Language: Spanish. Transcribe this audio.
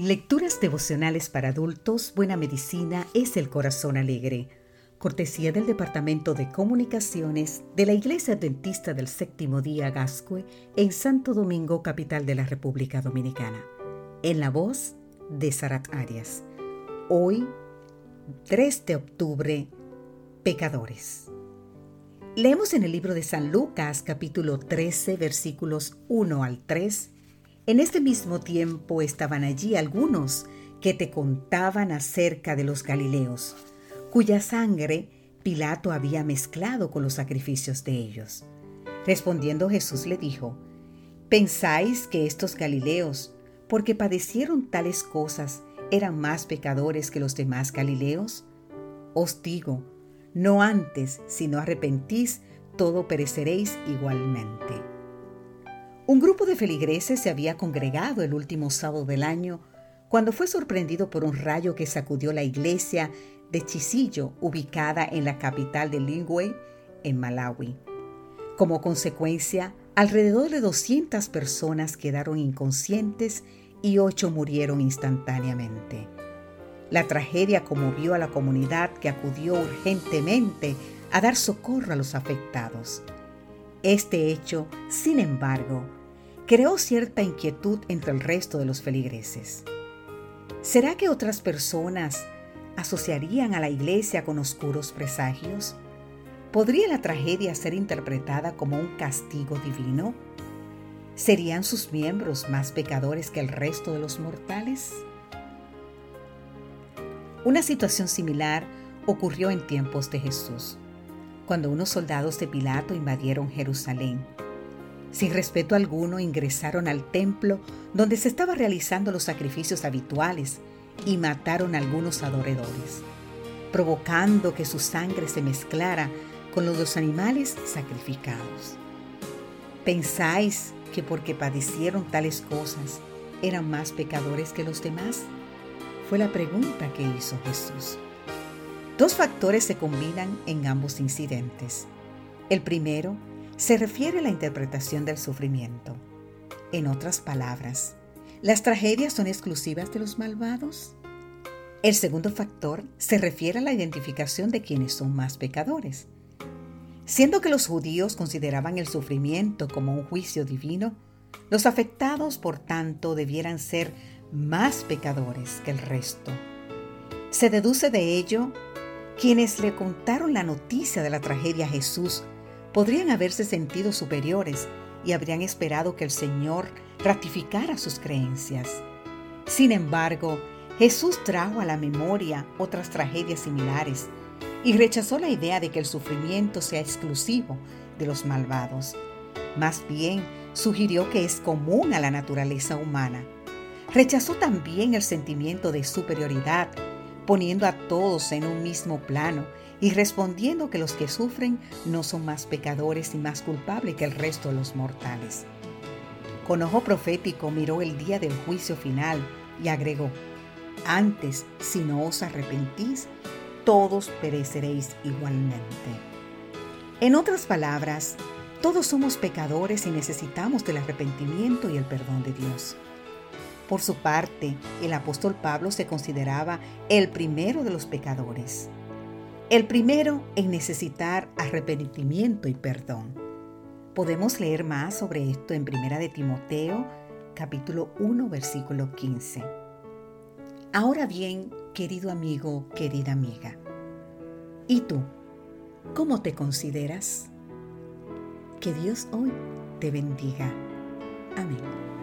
Lecturas devocionales para adultos, Buena Medicina es el Corazón Alegre. Cortesía del Departamento de Comunicaciones de la Iglesia Adventista del Séptimo Día Gascue en Santo Domingo, capital de la República Dominicana. En la voz de Sarat Arias. Hoy, 3 de octubre, Pecadores. Leemos en el libro de San Lucas, capítulo 13, versículos 1 al 3 en este mismo tiempo estaban allí algunos que te contaban acerca de los Galileos, cuya sangre Pilato había mezclado con los sacrificios de ellos. Respondiendo Jesús le dijo, ¿Pensáis que estos Galileos, porque padecieron tales cosas, eran más pecadores que los demás Galileos? Os digo, no antes, sino arrepentís, todo pereceréis igualmente. Un grupo de feligreses se había congregado el último sábado del año cuando fue sorprendido por un rayo que sacudió la iglesia de Chisillo, ubicada en la capital de Lingüe, en Malawi. Como consecuencia, alrededor de 200 personas quedaron inconscientes y ocho murieron instantáneamente. La tragedia conmovió a la comunidad que acudió urgentemente a dar socorro a los afectados. Este hecho, sin embargo, creó cierta inquietud entre el resto de los feligreses. ¿Será que otras personas asociarían a la iglesia con oscuros presagios? ¿Podría la tragedia ser interpretada como un castigo divino? ¿Serían sus miembros más pecadores que el resto de los mortales? Una situación similar ocurrió en tiempos de Jesús, cuando unos soldados de Pilato invadieron Jerusalén sin respeto alguno ingresaron al templo donde se estaban realizando los sacrificios habituales y mataron a algunos adoradores, provocando que su sangre se mezclara con los dos animales sacrificados. ¿Pensáis que porque padecieron tales cosas eran más pecadores que los demás? Fue la pregunta que hizo Jesús. Dos factores se combinan en ambos incidentes. El primero se refiere a la interpretación del sufrimiento. En otras palabras, ¿las tragedias son exclusivas de los malvados? El segundo factor se refiere a la identificación de quienes son más pecadores. Siendo que los judíos consideraban el sufrimiento como un juicio divino, los afectados, por tanto, debieran ser más pecadores que el resto. Se deduce de ello quienes le contaron la noticia de la tragedia a Jesús podrían haberse sentido superiores y habrían esperado que el Señor ratificara sus creencias. Sin embargo, Jesús trajo a la memoria otras tragedias similares y rechazó la idea de que el sufrimiento sea exclusivo de los malvados. Más bien, sugirió que es común a la naturaleza humana. Rechazó también el sentimiento de superioridad, poniendo a todos en un mismo plano y respondiendo que los que sufren no son más pecadores y más culpables que el resto de los mortales. Con ojo profético miró el día del juicio final y agregó, antes, si no os arrepentís, todos pereceréis igualmente. En otras palabras, todos somos pecadores y necesitamos del arrepentimiento y el perdón de Dios. Por su parte, el apóstol Pablo se consideraba el primero de los pecadores. El primero en necesitar arrepentimiento y perdón. Podemos leer más sobre esto en Primera de Timoteo, capítulo 1, versículo 15. Ahora bien, querido amigo, querida amiga, ¿y tú? ¿Cómo te consideras? Que Dios hoy te bendiga. Amén.